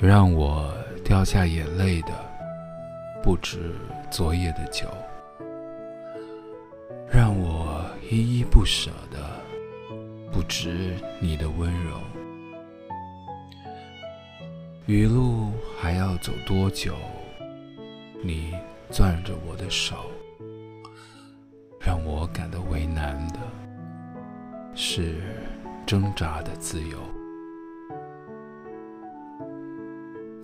让我掉下眼泪的，不止昨夜的酒，让我依依不舍的，不止你的温柔。余路还要走多久？你攥着我的手，让我感到为难的是挣扎的自由。